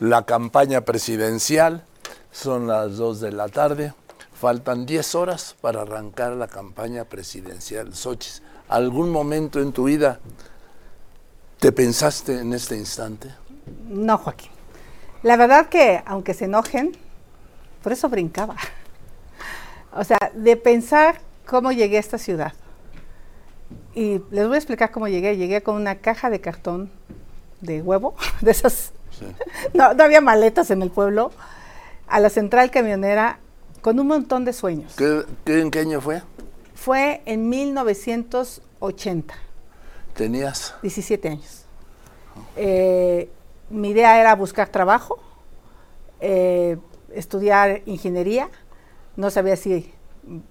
la campaña presidencial. Son las 2 de la tarde. Faltan 10 horas para arrancar la campaña presidencial. Xochitl, ¿algún momento en tu vida te pensaste en este instante? No, Joaquín. La verdad que, aunque se enojen, por eso brincaba. O sea, de pensar cómo llegué a esta ciudad. Y les voy a explicar cómo llegué. Llegué con una caja de cartón de huevo, de esas. No, no había maletas en el pueblo. A la central camionera con un montón de sueños. ¿Qué, en qué año fue? Fue en 1980. ¿Tenías? 17 años. Eh, mi idea era buscar trabajo, eh, estudiar ingeniería. No sabía si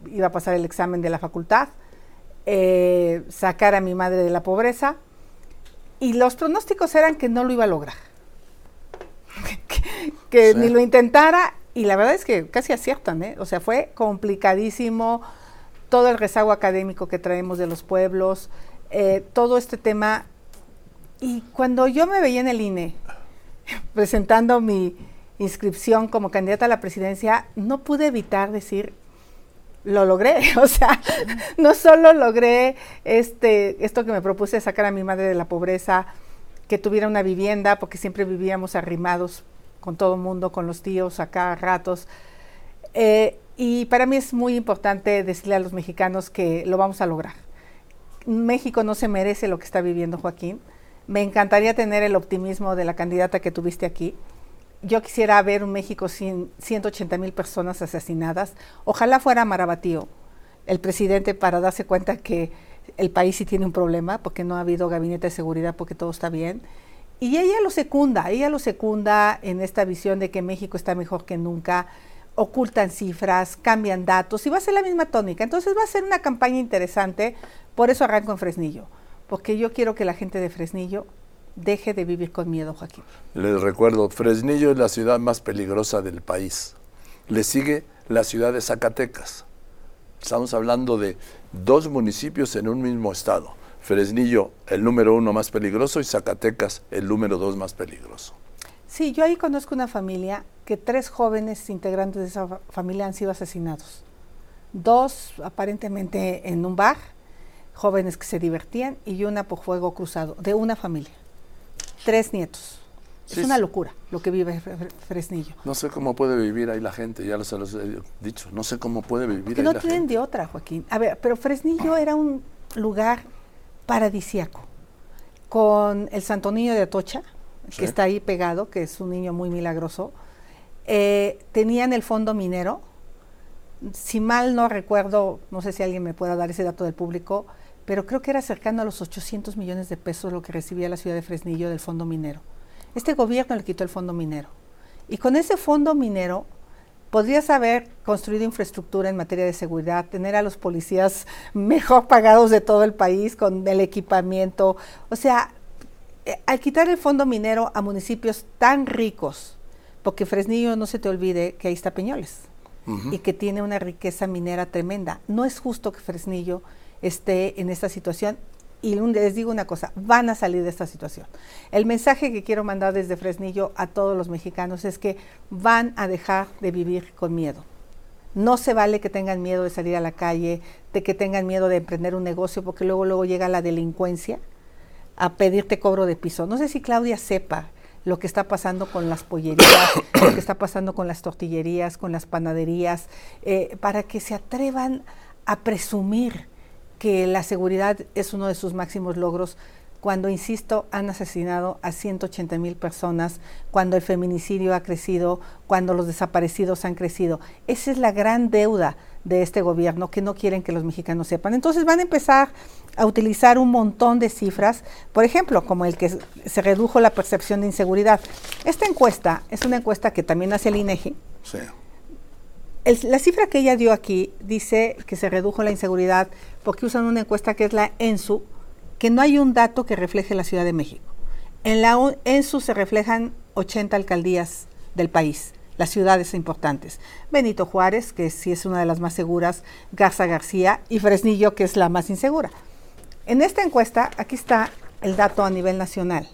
iba a pasar el examen de la facultad, eh, sacar a mi madre de la pobreza. Y los pronósticos eran que no lo iba a lograr. Que, ni lo intentara. Y la verdad es que casi aciertan, ¿eh? O sea, fue complicadísimo todo el rezago académico que traemos de los pueblos, eh, todo este tema. Y cuando yo me veía en el INE presentando mi inscripción como candidata a la presidencia, no pude evitar decir, lo logré. O sea, no solo logré este, esto que me propuse sacar a mi madre de la pobreza, que tuviera una vivienda, porque siempre vivíamos arrimados con todo el mundo, con los tíos acá a ratos. Eh, y para mí es muy importante decirle a los mexicanos que lo vamos a lograr. México no se merece lo que está viviendo Joaquín. Me encantaría tener el optimismo de la candidata que tuviste aquí yo quisiera ver un México sin 180 mil personas asesinadas. Ojalá fuera Marabatío, el presidente, para darse cuenta que el país sí tiene un problema, porque no ha habido gabinete de seguridad, porque todo está bien. Y ella lo secunda, ella lo secunda en esta visión de que México está mejor que nunca, ocultan cifras, cambian datos, y va a ser la misma tónica. Entonces va a ser una campaña interesante, por eso arranco en Fresnillo, porque yo quiero que la gente de Fresnillo deje de vivir con miedo, Joaquín. Les recuerdo, Fresnillo es la ciudad más peligrosa del país. Le sigue la ciudad de Zacatecas. Estamos hablando de dos municipios en un mismo estado. Fresnillo, el número uno más peligroso, y Zacatecas, el número dos más peligroso. Sí, yo ahí conozco una familia que tres jóvenes integrantes de esa familia han sido asesinados. Dos aparentemente en un bar, jóvenes que se divertían, y una por fuego cruzado, de una familia tres nietos. es una locura lo que vive Fresnillo. No sé cómo puede vivir ahí la gente, ya se los he dicho. No sé cómo puede vivir que ahí no tienen de otra, Joaquín. A ver, pero Fresnillo era un lugar paradisiaco. Con el Santo Niño de Atocha, que está ahí pegado, que es un niño muy milagroso. Eh, tenían el fondo minero. Si mal no recuerdo, no sé si alguien me pueda dar ese dato del público, pero creo que era cercano a los 800 millones de pesos lo que recibía la ciudad de Fresnillo del fondo minero. Este gobierno le quitó el fondo minero. Y con ese fondo minero podrías haber construido infraestructura en materia de seguridad, tener a los policías mejor pagados de todo el país con el equipamiento. O sea, eh, al quitar el fondo minero a municipios tan ricos, porque Fresnillo no se te olvide que ahí está Peñoles y que tiene una riqueza minera tremenda. No es justo que Fresnillo esté en esta situación. Y les digo una cosa, van a salir de esta situación. El mensaje que quiero mandar desde Fresnillo a todos los mexicanos es que van a dejar de vivir con miedo. No se vale que tengan miedo de salir a la calle, de que tengan miedo de emprender un negocio, porque luego, luego llega la delincuencia a pedirte cobro de piso. No sé si Claudia sepa lo que está pasando con las pollerías, lo que está pasando con las tortillerías, con las panaderías, eh, para que se atrevan a presumir que la seguridad es uno de sus máximos logros cuando, insisto, han asesinado a 180 mil personas, cuando el feminicidio ha crecido, cuando los desaparecidos han crecido. Esa es la gran deuda de este gobierno que no quieren que los mexicanos sepan. Entonces van a empezar a utilizar un montón de cifras, por ejemplo, como el que se redujo la percepción de inseguridad. Esta encuesta es una encuesta que también hace el INEGI. Sí la cifra que ella dio aquí dice que se redujo la inseguridad porque usan una encuesta que es la ENSU, que no hay un dato que refleje la Ciudad de México. En la ENSU se reflejan 80 alcaldías del país, las ciudades importantes. Benito Juárez, que sí es una de las más seguras, Garza García y Fresnillo, que es la más insegura. En esta encuesta, aquí está el dato a nivel nacional.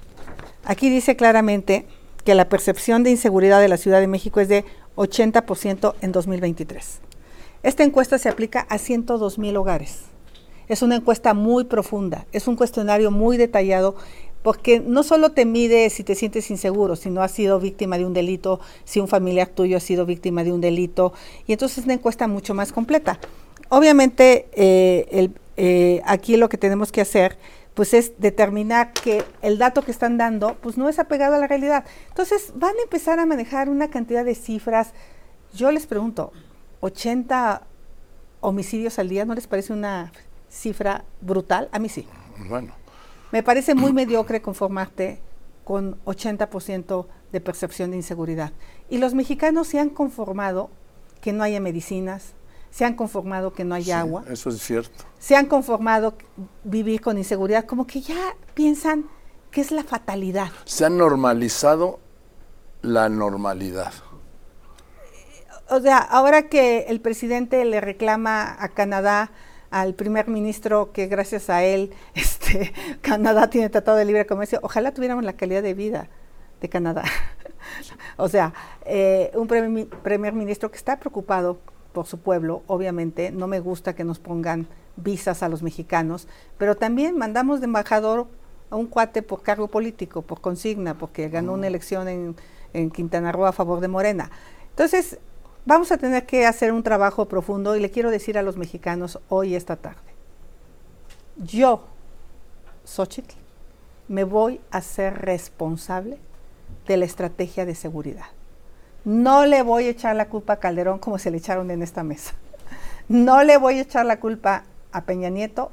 Aquí dice claramente que la percepción de inseguridad de la Ciudad de México es de 80% en 2023. Esta encuesta se aplica a 102 mil hogares. Es una encuesta muy profunda, es un cuestionario muy detallado porque no solo te mide si te sientes inseguro, si no has sido víctima de un delito, si un familiar tuyo ha sido víctima de un delito, y entonces es una encuesta mucho más completa. Obviamente, eh, eh, aquí lo que tenemos que hacer pues es determinar que el dato que están dando pues no es apegado a la realidad. Entonces van a empezar a manejar una cantidad de cifras. Yo les pregunto, 80 homicidios al día, ¿no les parece una cifra brutal? A mí sí. Bueno. Me parece muy mediocre conformarte con 80% de percepción de inseguridad. Y los mexicanos se han conformado que no haya medicinas, se han conformado que no haya agua. Eso es cierto. Se han conformado vivir con inseguridad, como que ya piensan que es la fatalidad. Se ha normalizado la normalidad. O sea, ahora que el presidente le reclama a Canadá al primer ministro que gracias a él este, Canadá tiene tratado de libre comercio, ojalá tuviéramos la calidad de vida de Canadá. o sea, eh, un primer, ministro que está preocupado por su pueblo, obviamente, no me gusta que nos pongan visas a los mexicanos, pero también mandamos de embajador a un cuate por cargo político, por consigna, porque ganó una mm. elección en, en Quintana Roo a favor de Morena. Entonces, vamos a tener que hacer un trabajo profundo y le quiero decir a los mexicanos hoy, esta tarde, yo, Xochitl, me voy a ser responsable de la estrategia de seguridad. No le voy a echar la culpa a Calderón como se le echaron en esta mesa. No le voy a echar la culpa a Peña Nieto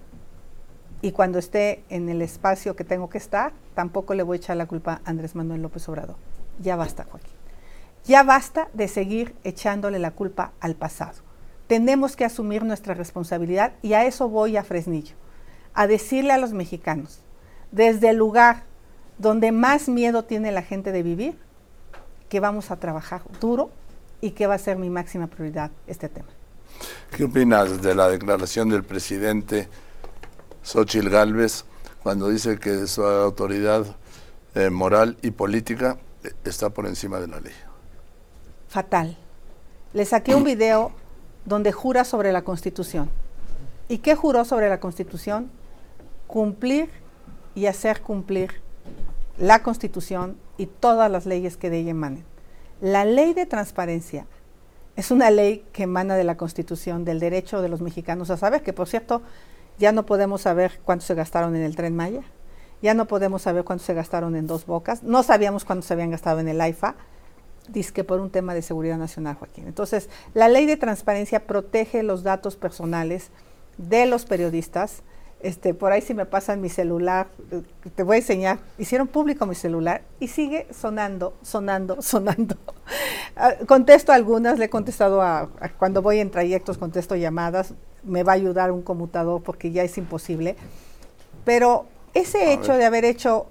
y cuando esté en el espacio que tengo que estar, tampoco le voy a echar la culpa a Andrés Manuel López Obrador. Ya basta, Joaquín. Ya basta de seguir echándole la culpa al pasado. Tenemos que asumir nuestra responsabilidad y a eso voy a Fresnillo, a decirle a los mexicanos, desde el lugar donde más miedo tiene la gente de vivir, que vamos a trabajar duro y que va a ser mi máxima prioridad este tema. ¿Qué opinas de la declaración del presidente Xochitl Gálvez cuando dice que su autoridad eh, moral y política eh, está por encima de la ley? fatal. Le saqué un video donde jura sobre la Constitución. ¿Y qué juró sobre la Constitución? Cumplir y hacer cumplir la Constitución y todas las leyes que de ella emanen. La ley de transparencia es una ley que emana de la Constitución, del derecho de los mexicanos a saber, que por cierto, ya no podemos saber cuánto se gastaron en el tren Maya, ya no podemos saber cuánto se gastaron en dos bocas, no sabíamos cuánto se habían gastado en el AIFA, que por un tema de seguridad nacional, Joaquín. Entonces, la ley de transparencia protege los datos personales de los periodistas. Este, por ahí si me pasan mi celular, eh, te voy a enseñar, hicieron público mi celular y sigue sonando, sonando, sonando. Ah, contesto algunas, le he contestado a, cuando voy en trayectos, contesto llamadas, me va a ayudar un conmutador porque ya es imposible. Pero ese hecho de haber hecho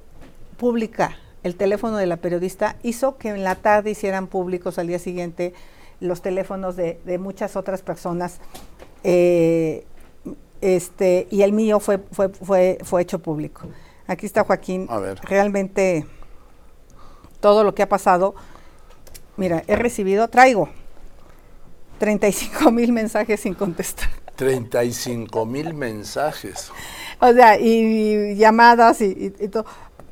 pública el teléfono de la periodista hizo que en la tarde hicieran públicos al día siguiente los teléfonos de, muchas otras personas. Eh, este, y el mío fue, fue, fue, fue hecho público. Aquí está Joaquín. A ver. Realmente todo lo que ha pasado. Mira, he recibido, traigo 35 mil mensajes sin contestar. 35 mil mensajes. O sea, y, llamadas y, y, todo.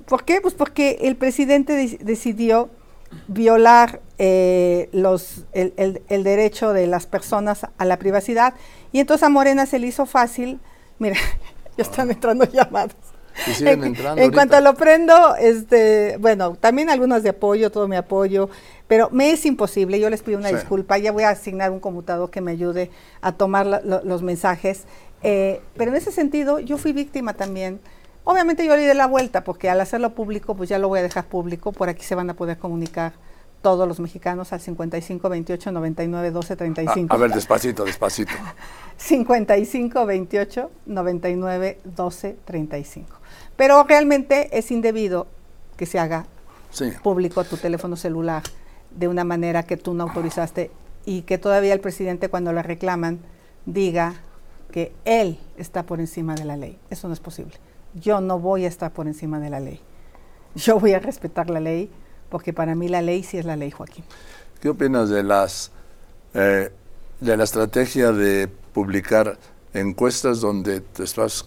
¿Por qué? Pues porque el presidente decidió violar eh, los, el, derecho de las personas a la privacidad. Y entonces a Morena se le hizo fácil, mira, ya están entrando llamadas. siguen entrando en cuanto lo prendo, este, bueno, también algunos de apoyo, todo mi apoyo, pero me es imposible, yo les pido una disculpa, ya voy a asignar un conmutador que me ayude a tomar los mensajes, eh, pero en ese sentido yo fui víctima también Obviamente yo le di la vuelta porque al hacerlo público, pues ya lo voy a dejar público. Por aquí se van a poder comunicar todos los mexicanos al 55 28 99 12 35. A, ver, despacito, despacito. 55 28 99 12 35. Pero realmente es indebido que se haga público tu teléfono celular de una manera que tú no autorizaste y que todavía el presidente cuando le reclaman diga que él está por encima de la ley. Eso no es posible yo no voy a estar por encima de la ley. Yo voy a respetar la ley porque para mí la ley sí es la ley, Joaquín. ¿Qué opinas de las eh, de la estrategia de publicar encuestas donde te estás,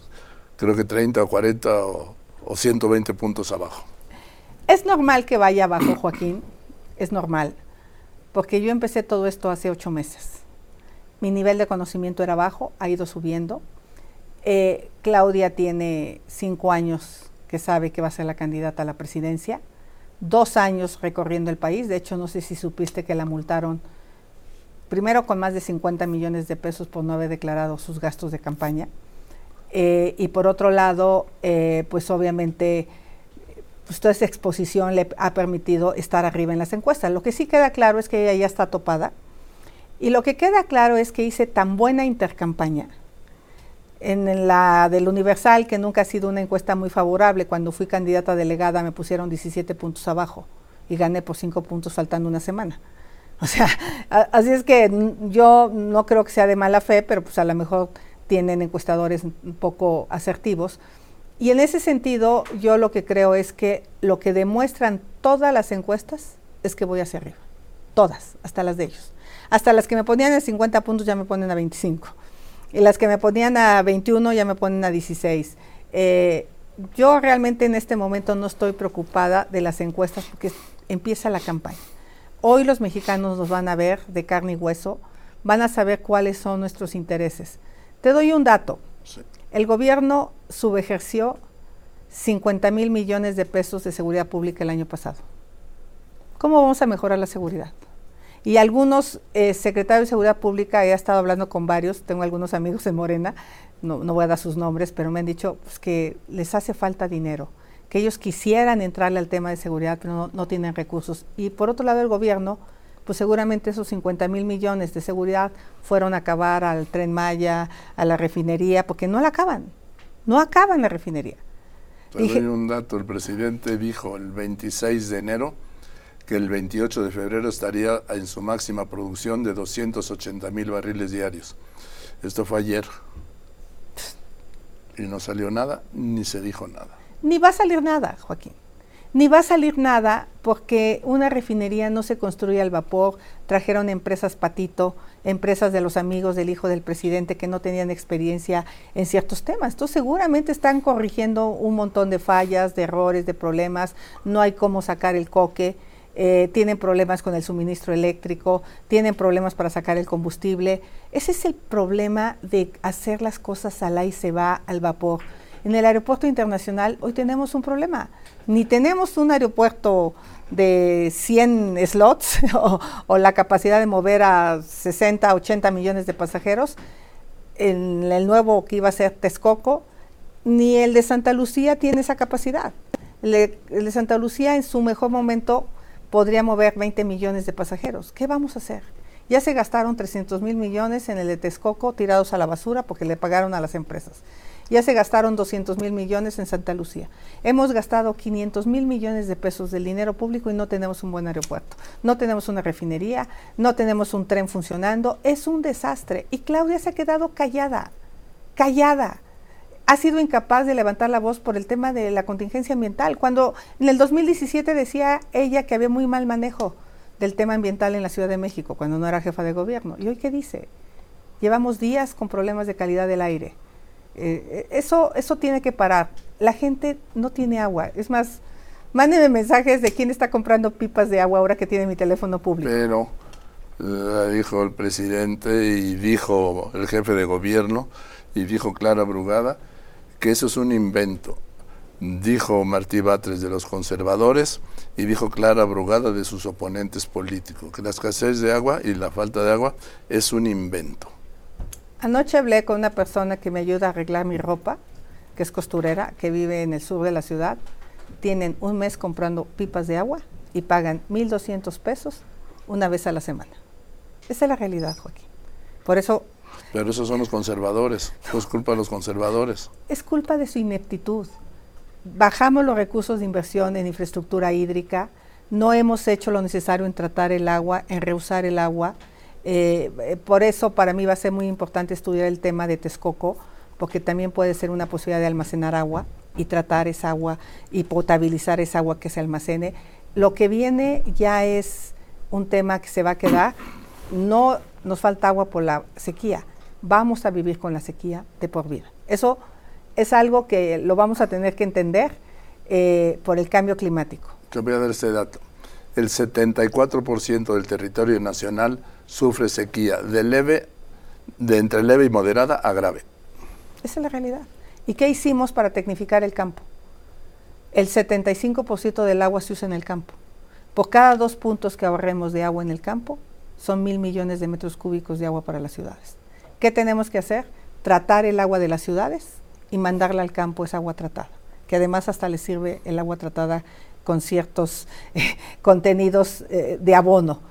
creo que 30 o 40 o, o 120 puntos abajo? Es normal que vaya abajo, Joaquín, es normal, porque yo empecé todo esto hace ocho meses. Mi nivel de conocimiento era bajo, ha ido subiendo. Eh, Claudia tiene cinco años que sabe que va a ser la candidata a la presidencia, dos años recorriendo el país, de hecho no sé si supiste que la multaron primero con más de 50 millones de pesos por no haber declarado sus gastos de campaña, eh, y por otro lado, eh, pues obviamente pues toda esa exposición le ha permitido estar arriba en las encuestas. Lo que sí queda claro es que ella ya está topada, y lo que queda claro es que hice tan buena intercampaña en la del Universal, que nunca ha sido una encuesta muy favorable, cuando fui candidata delegada me pusieron 17 puntos abajo y gané por 5 puntos faltando una semana. O sea, así es que yo no creo que sea de mala fe, pero pues a lo mejor tienen encuestadores un poco asertivos. Y en ese sentido, yo lo que creo es que lo que demuestran todas las encuestas es que voy hacia arriba. Todas, hasta las de ellos. Hasta las que me ponían en 50 puntos ya me ponen a 25. Y las que me ponían a 21 ya me ponen a 16. Eh, yo realmente en este momento no estoy preocupada de las encuestas porque empieza la campaña. Hoy los mexicanos nos van a ver de carne y hueso, van a saber cuáles son nuestros intereses. Te doy un dato. El gobierno subejerció 50 mil millones de pesos de seguridad pública el año pasado. ¿Cómo vamos a mejorar la seguridad? Y algunos eh, secretarios de Seguridad Pública, he estado hablando con varios, tengo algunos amigos en Morena, no, voy a dar sus nombres, pero me han dicho pues, que les hace falta dinero, que ellos quisieran entrarle al tema de seguridad, pero no, tienen recursos. Y por otro lado, el gobierno, pues seguramente esos 50 mil millones de seguridad fueron a acabar al tren Maya, a la refinería, porque no la acaban, no acaban la refinería. Te doy un dato, el presidente dijo el 26 de enero que el 28 de febrero estaría en su máxima producción de 280 mil barriles diarios. Esto fue ayer. Y no salió nada, ni se dijo nada. Ni va a salir nada, Joaquín. Ni va a salir nada porque una refinería no se construye al vapor. Trajeron empresas patito, empresas de los amigos del hijo del presidente que no tenían experiencia en ciertos temas. Entonces seguramente están corrigiendo un montón de fallas, de errores, de problemas. No hay cómo sacar el coque eh, tienen problemas con el suministro eléctrico, tienen problemas para sacar el combustible. Ese es el problema de hacer las cosas al y se va al vapor. En el aeropuerto internacional hoy tenemos un problema. Ni tenemos un aeropuerto de 100 slots o, la capacidad de mover a 60, 80 millones de pasajeros. En el nuevo que iba a ser Texcoco, ni el de Santa Lucía tiene esa capacidad. el de Santa Lucía en su mejor momento podría mover 20 millones de pasajeros. ¿Qué vamos a hacer? Ya se gastaron 300 mil millones en el de Texcoco tirados a la basura porque le pagaron a las empresas. Ya se gastaron 200 mil millones en Santa Lucía. Hemos gastado 500 mil millones de pesos del dinero público y no tenemos un buen aeropuerto. No tenemos una refinería, no tenemos un tren funcionando. Es un desastre. Y Claudia se ha quedado callada, callada ha sido incapaz de levantar la voz por el tema de la contingencia ambiental, cuando en el 2017 decía ella que había muy mal manejo del tema ambiental en la Ciudad de México, cuando no era jefa de gobierno. ¿Y hoy qué dice? Llevamos días con problemas de calidad del aire. Eh, eso, eso tiene que parar. La gente no tiene agua. Es más, mándenme mensajes de quién está comprando pipas de agua ahora que tiene mi teléfono público. Pero, dijo el presidente y dijo el jefe de gobierno y dijo Clara Brugada que eso es un invento. Dijo Martí Batres de los conservadores y dijo Clara Brugada de sus oponentes políticos, que la escasez de agua y la falta de agua es un invento. Anoche hablé con una persona que me ayuda a arreglar mi ropa, que es costurera, que vive en el sur de la ciudad. Tienen un mes comprando pipas de agua y pagan 1.200 pesos una vez a la semana. Esa es la realidad, Joaquín. Por eso pero esos son los conservadores, es culpa de los conservadores. Es culpa de su ineptitud. Bajamos los recursos de inversión en infraestructura hídrica, no hemos hecho lo necesario en tratar el agua, en reusar el agua. Eh, eh, por eso para mí va a ser muy importante estudiar el tema de Texcoco, porque también puede ser una posibilidad de almacenar agua y tratar esa agua y potabilizar esa agua que se almacene. Lo que viene ya es un tema que se va a quedar. No nos falta agua por la sequía. Vamos a vivir con la sequía de por vida. Eso es algo que lo vamos a tener que entender eh, por el cambio climático. Yo voy a dar este dato. El 74% del territorio nacional sufre sequía de leve, de entre leve y moderada a grave. Esa es la realidad. ¿Y qué hicimos para tecnificar el campo? El 75% del agua se usa en el campo. Por cada dos puntos que ahorremos de agua en el campo, son mil millones de metros cúbicos de agua para las ciudades. ¿Qué tenemos que hacer? Tratar el agua de las ciudades y mandarla al campo, esa agua tratada, que además hasta le sirve el agua tratada con ciertos eh, contenidos eh, de abono.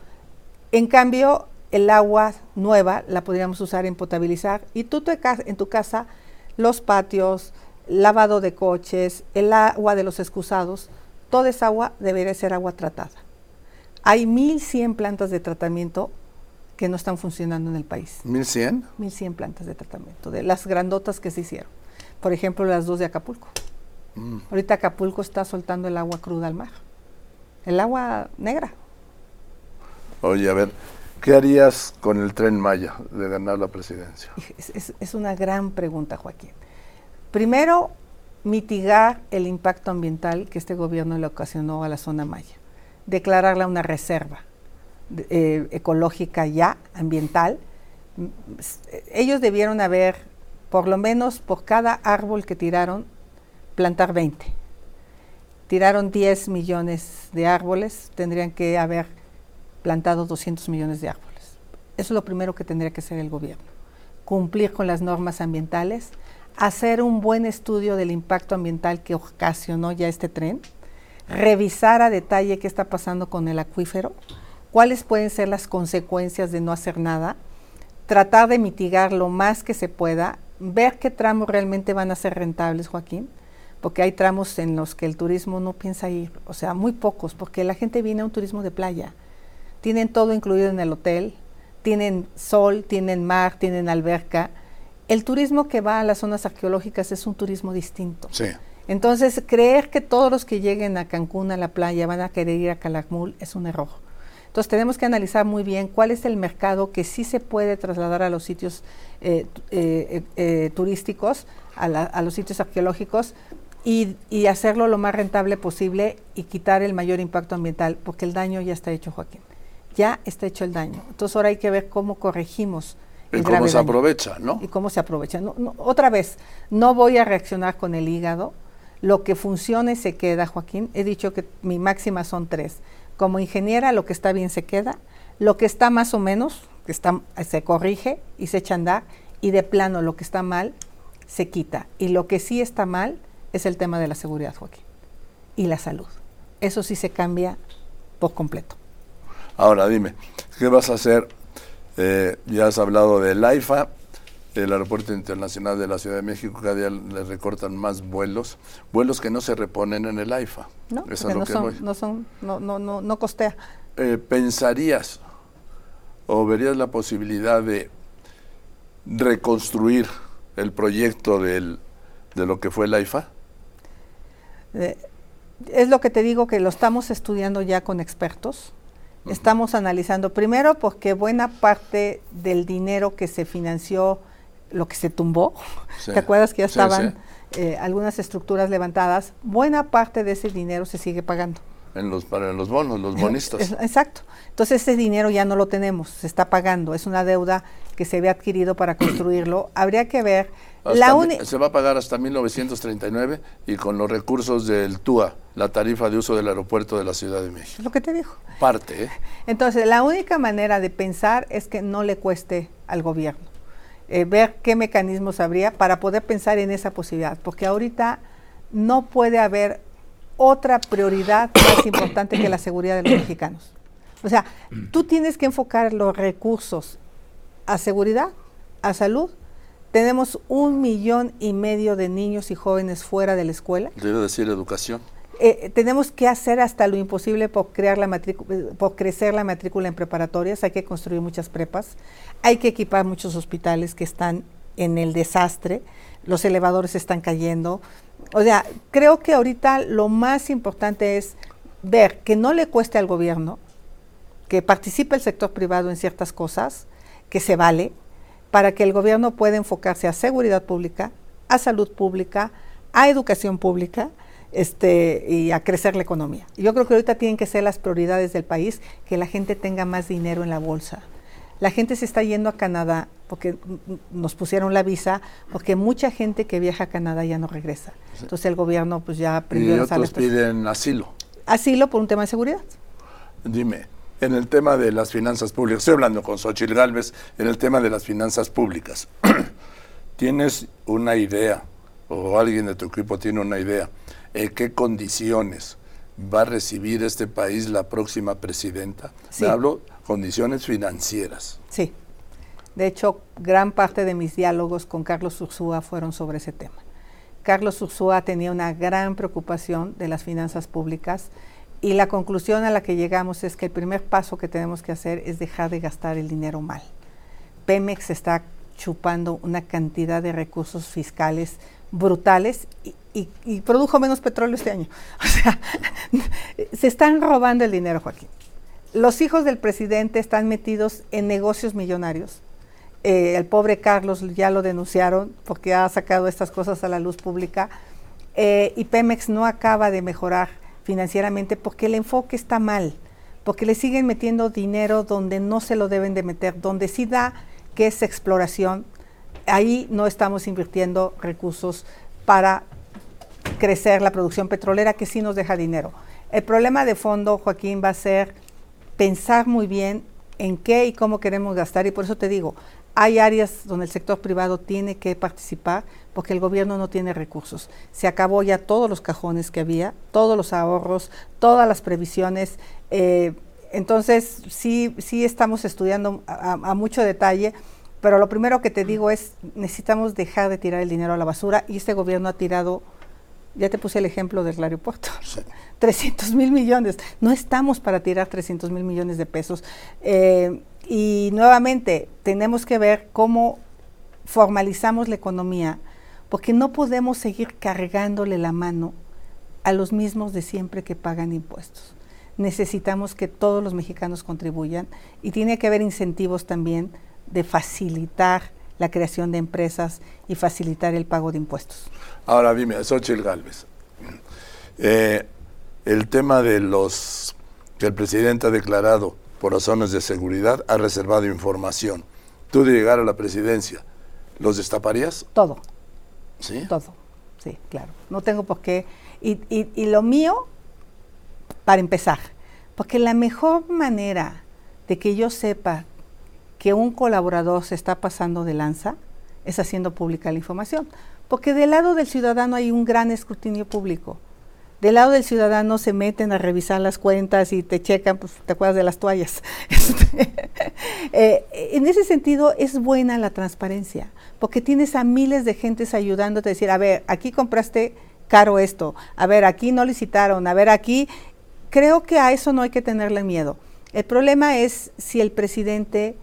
En cambio, el agua nueva la podríamos usar en potabilizar y tú en tu casa, los patios, lavado de coches, el agua de los excusados, toda esa agua debería ser agua tratada. Hay 1.100 plantas de tratamiento que no están funcionando en el país. ¿1.100? 1.100 plantas de tratamiento, de las grandotas que se hicieron. Por ejemplo, las dos de Acapulco. Mm. Ahorita Acapulco está soltando el agua cruda al mar. El agua negra. Oye, a ver, ¿qué harías con el tren Maya de ganar la presidencia? Es, es una gran pregunta, Joaquín. Primero, mitigar el impacto ambiental que este gobierno le ocasionó a la zona Maya. Declararla una reserva eh, ecológica ya, ambiental. Ellos debieron haber, por lo menos por cada árbol que tiraron, plantar 20. Tiraron 10 millones de árboles, tendrían que haber plantado 200 millones de árboles. Eso es lo primero que tendría que hacer el gobierno. Cumplir con las normas ambientales, hacer un buen estudio del impacto ambiental que ocasionó ya este tren, revisar a detalle qué está pasando con el acuífero, cuáles pueden ser las consecuencias de no hacer nada, tratar de mitigar lo más que se pueda, ver qué tramos realmente van a ser rentables, Joaquín, porque hay tramos en los que el turismo no piensa ir, o sea, muy pocos, porque la gente viene a un turismo de playa, tienen todo incluido en el hotel, tienen sol, tienen mar, tienen alberca, el turismo que va a las zonas arqueológicas es un turismo distinto. Sí. Entonces, creer que todos los que lleguen a Cancún, a la playa, van a querer ir a Calakmul es un error. Entonces, tenemos que analizar muy bien cuál es el mercado que sí se puede trasladar a los sitios eh, eh, eh, turísticos, a, los sitios arqueológicos, y, y, hacerlo lo más rentable posible y quitar el mayor impacto ambiental, porque el daño ya está hecho, Joaquín. Ya está hecho el daño. Entonces, ahora hay que ver cómo corregimos y cómo se aprovecha, ¿no? Y cómo se aprovecha. otra vez, no voy a reaccionar con el hígado. Lo que funcione se queda, Joaquín. He dicho que mi máxima son tres. Como ingeniera, lo que está bien se queda. Lo que está más o menos, que está, se corrige y se echa a andar. Y de plano, lo que está mal, se quita. Y lo que sí está mal es el tema de la seguridad, Joaquín. Y la salud. Eso sí se cambia por completo. Ahora dime, ¿qué vas a hacer eh, ya has hablado del AIFA, el Aeropuerto Internacional de la Ciudad de México, cada día le recortan más vuelos, vuelos que no se reponen en el AIFA. No, no, son, no, son, no, no, no, no costea. Eh, ¿Pensarías o verías la posibilidad de reconstruir el proyecto del, de lo que fue el AIFA? Eh, es lo que te digo que lo estamos estudiando ya con expertos Estamos analizando primero porque buena parte del dinero que se financió, lo que se tumbó, ¿te acuerdas que ya estaban eh, algunas estructuras levantadas? Buena parte de ese dinero se sigue pagando. En los, para los bonos, los bonistas. Exacto. Entonces ese dinero ya no lo tenemos, se está pagando, es una deuda que se había adquirido para construirlo. Habría que ver se va a pagar hasta 1939 y con los recursos del TUA, la tarifa de uso del aeropuerto de la Ciudad de México. Lo que te dijo. Parte. ¿eh? Entonces, la única manera de pensar es que no le cueste al gobierno. Eh, ver qué mecanismos habría para poder pensar en esa posibilidad, porque ahorita no puede haber otra prioridad más importante que la seguridad de los mexicanos. O sea, tú tienes que enfocar los recursos a seguridad, a salud tenemos un millón y medio de niños y jóvenes fuera de la escuela. Debe decir educación. Eh, tenemos que hacer hasta lo imposible por, crear la por crecer la matrícula en preparatorias. Hay que construir muchas prepas. Hay que equipar muchos hospitales que están en el desastre. Los elevadores están cayendo. O sea, creo que ahorita lo más importante es ver que no le cueste al gobierno, que participe el sector privado en ciertas cosas, que se vale, para que el gobierno pueda enfocarse a seguridad pública, a salud pública, a educación pública este, y a crecer la economía. Yo creo que ahorita tienen que ser las prioridades del país, que la gente tenga más dinero en la bolsa. La gente se está yendo a Canadá porque nos pusieron la visa, porque mucha gente que viaja a Canadá ya no regresa. Entonces el gobierno pues ya aprendió y otros piden asilo. Asilo por un tema de seguridad. Dime, en el tema de las finanzas públicas, estoy hablando con Xochitl Galvez, en el tema de las finanzas públicas, ¿tienes una idea o alguien de tu equipo tiene una idea en qué condiciones va a recibir este país la próxima presidenta? Sí. hablo condiciones financieras. Sí. De hecho, gran parte de mis diálogos con Carlos Ursúa fueron sobre ese tema. Carlos Ursúa tenía una gran preocupación de las finanzas públicas y la conclusión a la que llegamos es que el primer paso que tenemos que hacer es dejar de gastar el dinero mal. Pemex está chupando una cantidad de recursos fiscales brutales y, produjo menos petróleo este año. O sea, se están robando el dinero, Joaquín. Los hijos del presidente están metidos en negocios millonarios. Eh, el pobre Carlos ya lo denunciaron porque ha sacado estas cosas a la luz pública eh, y Pemex no acaba de mejorar financieramente porque el enfoque está mal, porque le siguen metiendo dinero donde no se lo deben de meter, donde sí da que es exploración, ahí no estamos invirtiendo recursos para crecer la producción petrolera que sí nos deja dinero. El problema de fondo, Joaquín, va a ser pensar muy bien en qué y cómo queremos gastar y por eso te digo, hay áreas donde el sector privado tiene que participar porque el gobierno no tiene recursos. Se acabó ya todos los cajones que había, todos los ahorros, todas las previsiones. Eh, entonces, sí, sí estamos estudiando a, mucho detalle, pero lo primero que te digo es, necesitamos dejar de tirar el dinero a la basura y este gobierno ha tirado, ya te puse el ejemplo del aeropuerto, 300 mil millones. No estamos para tirar 300 mil millones de pesos. Eh, y nuevamente, tenemos que ver cómo formalizamos la economía, porque no podemos seguir cargándole la mano a los mismos de siempre que pagan impuestos. Necesitamos que todos los mexicanos contribuyan y tiene que haber incentivos también de facilitar la creación de empresas y facilitar el pago de impuestos. Ahora dime, Xochitl Galvez, eh, el tema de los que el presidente ha declarado por razones de seguridad, ha reservado información. Tú de llegar a la presidencia, ¿los destaparías? Todo. ¿Sí? Todo, sí, claro. No tengo por qué. Y, y lo mío, para empezar, porque la mejor manera de que yo sepa que un colaborador se está pasando de lanza es haciendo pública la información. Porque del lado del ciudadano hay un gran escrutinio público del lado del ciudadano se meten a revisar las cuentas y te checan, pues te acuerdas de las toallas. Este, eh, en ese sentido es buena la transparencia, porque tienes a miles de gentes ayudándote a decir, a ver, aquí compraste caro esto, a ver, aquí no licitaron, a ver, aquí, creo que a eso no hay que tenerle miedo. El problema es si el presidente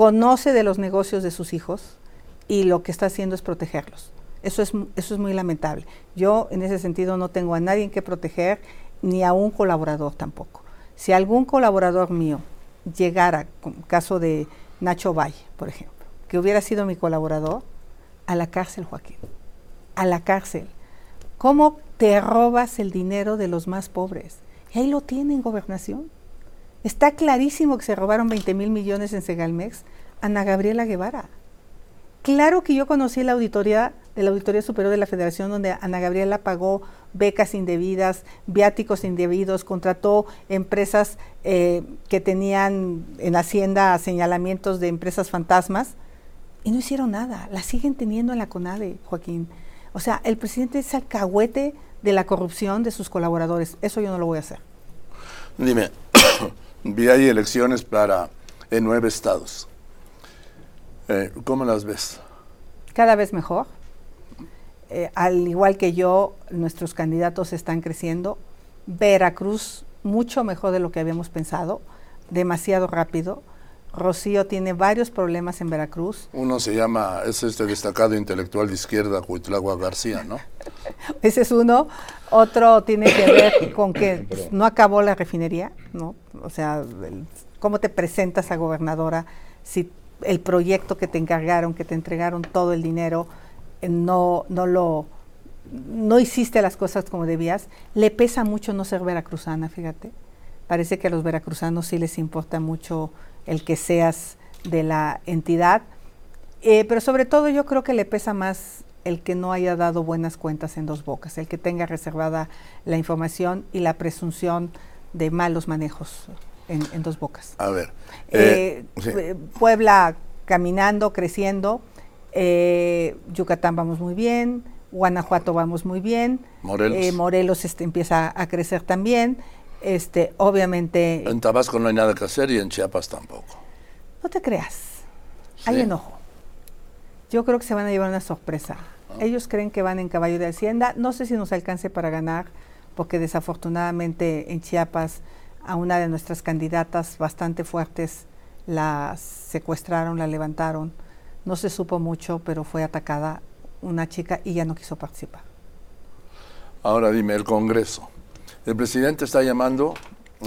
conoce de los negocios de sus hijos y lo que está haciendo es protegerlos. Eso es, eso es muy lamentable. Yo en ese sentido no tengo a nadie que proteger, ni a un colaborador tampoco. Si algún colaborador mío llegara, como caso de Nacho Valle, por ejemplo, que hubiera sido mi colaborador, a la cárcel, Joaquín, a la cárcel. ¿Cómo te robas el dinero de los más pobres? Y ahí lo tienen gobernación. Está clarísimo que se robaron 20 mil millones en Segalmex. Ana Gabriela Guevara. Claro que yo conocí la auditoría de la Auditoría Superior de la Federación, donde Ana Gabriela pagó becas indebidas, viáticos indebidos, contrató empresas eh, que tenían en Hacienda señalamientos de empresas fantasmas y no hicieron nada. La siguen teniendo en la CONADE, Joaquín. O sea, el presidente es alcahuete de la corrupción de sus colaboradores. Eso yo no lo voy a hacer. Dime, vi ahí elecciones para en nueve estados. Eh, ¿Cómo las ves? Cada vez mejor. Eh, al igual que yo, nuestros candidatos están creciendo. Veracruz, mucho mejor de lo que habíamos pensado, demasiado rápido. Rocío tiene varios problemas en Veracruz. Uno se llama, es este destacado intelectual de izquierda, Huitlagua García, ¿no? Ese es uno. Otro tiene que ver con que no acabó la refinería, ¿no? O sea, cómo te presentas a gobernadora si el proyecto que te encargaron, que te entregaron todo el dinero, eh, no, no lo no hiciste las cosas como debías, le pesa mucho no ser veracruzana, fíjate. Parece que a los veracruzanos sí les importa mucho el que seas de la entidad, eh, pero sobre todo yo creo que le pesa más el que no haya dado buenas cuentas en dos bocas, el que tenga reservada la información y la presunción de malos manejos en, dos bocas. A ver. Eh, eh, Puebla caminando, creciendo, Yucatán vamos muy bien, Guanajuato vamos muy bien. Morelos. Morelos este, empieza a crecer también. Este, obviamente. En Tabasco no hay nada que hacer y en Chiapas tampoco. No te creas. Hay enojo. Yo creo que se van a llevar una sorpresa. Ah. Ellos creen que van en caballo de Hacienda. No sé si nos alcance para ganar, porque desafortunadamente en Chiapas a una de nuestras candidatas bastante fuertes la secuestraron, la levantaron. No se supo mucho, pero fue atacada una chica y ya no quiso participar. Ahora dime, el Congreso. El presidente está llamando,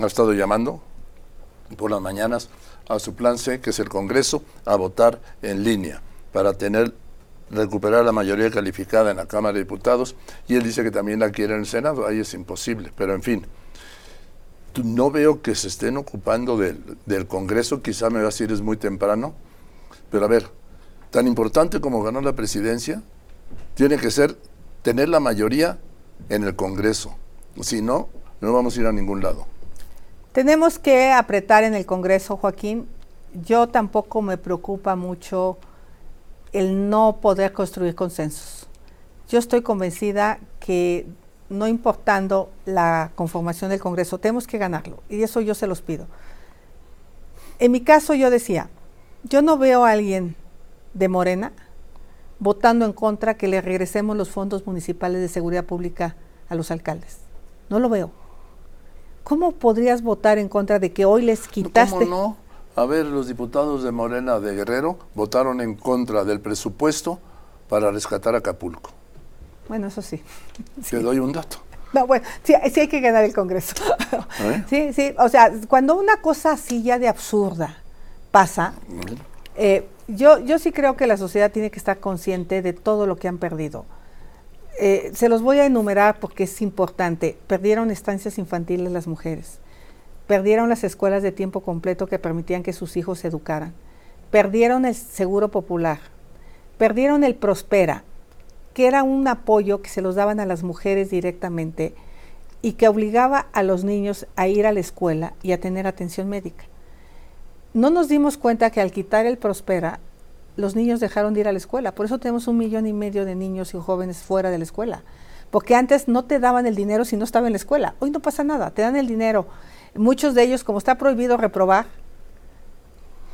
ha estado llamando por las mañanas a su plan C, que es el Congreso, a votar en línea para tener recuperar la mayoría calificada en la Cámara de Diputados y él dice que también la quiere en el Senado, ahí es imposible, pero en fin, no veo que se estén ocupando del, del Congreso, quizá me va a decir es muy temprano, pero a ver, tan importante como ganar la presidencia, tiene que ser tener la mayoría en el Congreso. Si no, no vamos a ir a ningún lado. Tenemos que apretar en el Congreso, Joaquín. Yo tampoco me preocupa mucho el no poder construir consensos. Yo estoy convencida que no importando la conformación del Congreso, tenemos que ganarlo. Y eso yo se los pido. En mi caso yo decía, yo no veo a alguien de Morena votando en contra que le regresemos los fondos municipales de seguridad pública a los alcaldes. No lo veo. ¿Cómo podrías votar en contra de que hoy les quitaste? ¿Cómo no? A ver, los diputados de Morena de Guerrero votaron en contra del presupuesto para rescatar Acapulco. Bueno, eso sí. Te doy un dato. No, bueno, sí, sí, hay que ganar el Congreso. ¿Eh? Sí, sí, o sea, cuando una cosa así ya de absurda pasa, eh, yo, yo sí creo que la sociedad tiene que estar consciente de todo lo que han perdido. Eh, se los voy a enumerar porque es importante. Perdieron estancias infantiles las mujeres. Perdieron las escuelas de tiempo completo que permitían que sus hijos se educaran. Perdieron el seguro popular. Perdieron el Prospera, que era un apoyo que se los daban a las mujeres directamente y que obligaba a los niños a ir a la escuela y a tener atención médica no nos dimos cuenta que al quitar el Prospera, los niños dejaron de ir a la escuela. Por eso tenemos un millón y medio de niños y jóvenes fuera de la escuela. Porque antes no te daban el dinero si no estaba en la escuela. Hoy no pasa nada, te dan el dinero. Muchos de ellos, como está prohibido reprobar,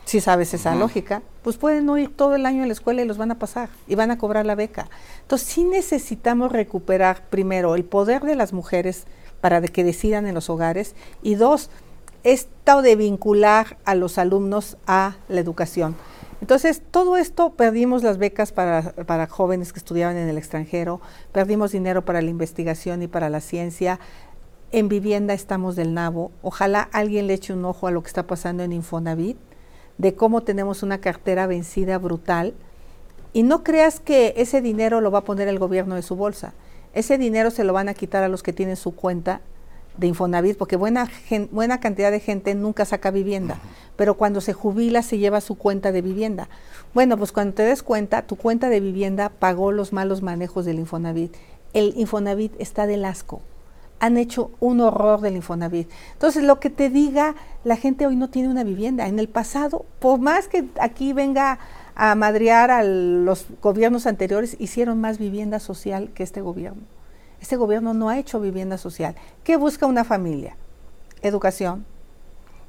si sabes esa lógica, pues pueden no ir todo el año a la escuela y los van a pasar y van a cobrar la beca. Entonces sí necesitamos recuperar primero el poder de las mujeres para que decidan en los hogares y dos, esto de vincular a los alumnos a la educación. Entonces, todo esto perdimos las becas para, para, jóvenes que estudiaban en el extranjero, perdimos dinero para la investigación y para la ciencia. En vivienda estamos del nabo. Ojalá alguien le eche un ojo a lo que está pasando en Infonavit, de cómo tenemos una cartera vencida brutal. Y no creas que ese dinero lo va a poner el gobierno de su bolsa. Ese dinero se lo van a quitar a los que tienen su cuenta de Infonavit, porque buena, buena cantidad de gente nunca saca vivienda, pero cuando se jubila se lleva su cuenta de vivienda. Bueno, pues cuando te des cuenta, tu cuenta de vivienda pagó los malos manejos del Infonavit. El Infonavit está del asco. Han hecho un horror del Infonavit. Entonces, lo que te diga, la gente hoy no tiene una vivienda. En el pasado, por más que aquí venga a madrear a los gobiernos anteriores, hicieron más vivienda social que este gobierno. Este gobierno no ha hecho vivienda social. ¿Qué busca una familia? Educación,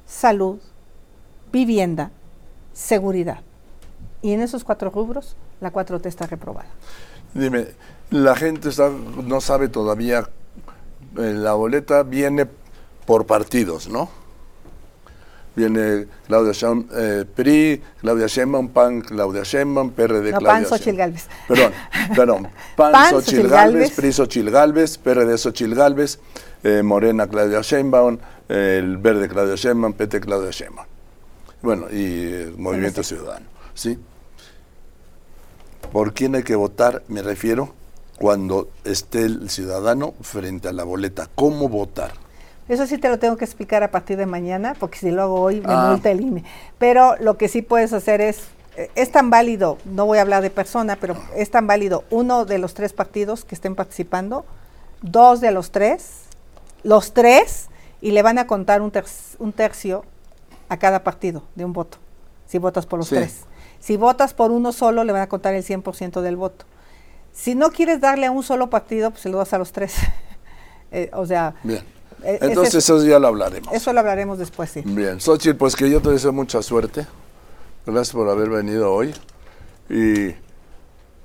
salud, vivienda, seguridad. Y en esos cuatro rubros, la 4T está reprobada. Dime, la gente no sabe todavía, la boleta viene por partidos, ¿no? viene Claudia Sheinbaum, eh, PRI, Claudia Sheinbaum, PAN, Claudia Sheinbaum, PRD, No, Claudia PAN, Xochitl. Gálvez. Perdón, perdón. PAN, PAN, Xochitl Xochitl. PRI, Xochitl Gálvez, PRD, Xochitl eh, Morena, Claudia Sheinbaum, eh, el Verde, Claudia Sheinbaum, PT, Claudia Sheinbaum. Bueno, y eh, Movimiento Ciudadano, ¿sí? ¿Por quién hay que votar? Me refiero cuando esté el ciudadano frente a la boleta. ¿Cómo votar? Eso sí te lo tengo que explicar a partir de mañana, porque si lo hago hoy me Ah. multa el INE. Pero lo que sí puedes hacer es, eh, es tan válido, no voy a hablar de persona, pero es tan válido uno de los tres partidos que estén participando, dos de los tres, los tres, y le van a contar un, ter- un tercio a cada partido de un voto, si votas por los Sí. tres. Si votas por uno solo, le van a contar el 100% del voto. Si no quieres darle a un solo partido, pues se lo das a los tres. Eh, o sea, Bien. eh, ese Entonces es- eso ya lo hablaremos. eso lo hablaremos después, sí. Bien, Xochitl, pues que yo te deseo mucha suerte. Gracias por haber venido hoy. Y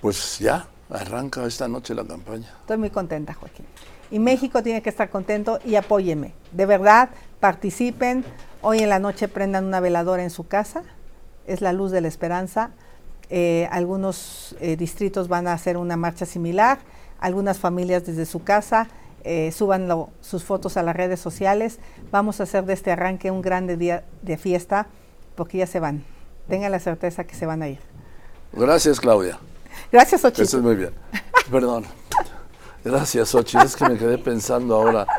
pues ya, arranca esta noche la campaña. Estoy muy contenta, Joaquín. Y México tiene que estar contento y apóyeme. De verdad, participen. Hoy en la noche prendan una veladora en su casa. Es la luz de la esperanza. Eh, algunos eh, distritos van a hacer una marcha similar. Algunas familias desde su casa. Eh, suban lo- sus fotos a las redes sociales. Vamos a hacer de este arranque un grande día de fiesta porque ya se van. Tengan la certeza que se van a ir. Gracias, Claudia. Gracias, Eso Ochito. es muy bien. Perdón. Gracias, Xochitl. Es que me quedé pensando ahora.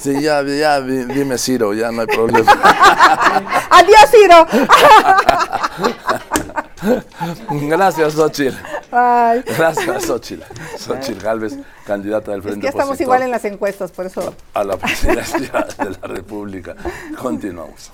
Sí, ya, ya, di- dime Ciro, ya no hay problema. Adiós, Ciro. Gracias, Xochitl. Ay. Gracias, Xochitl. Xochitl Galvez, candidata del Es Frente que ya estamos Opositor igual en las encuestas, por eso. a la presidencia de la República. Continuamos.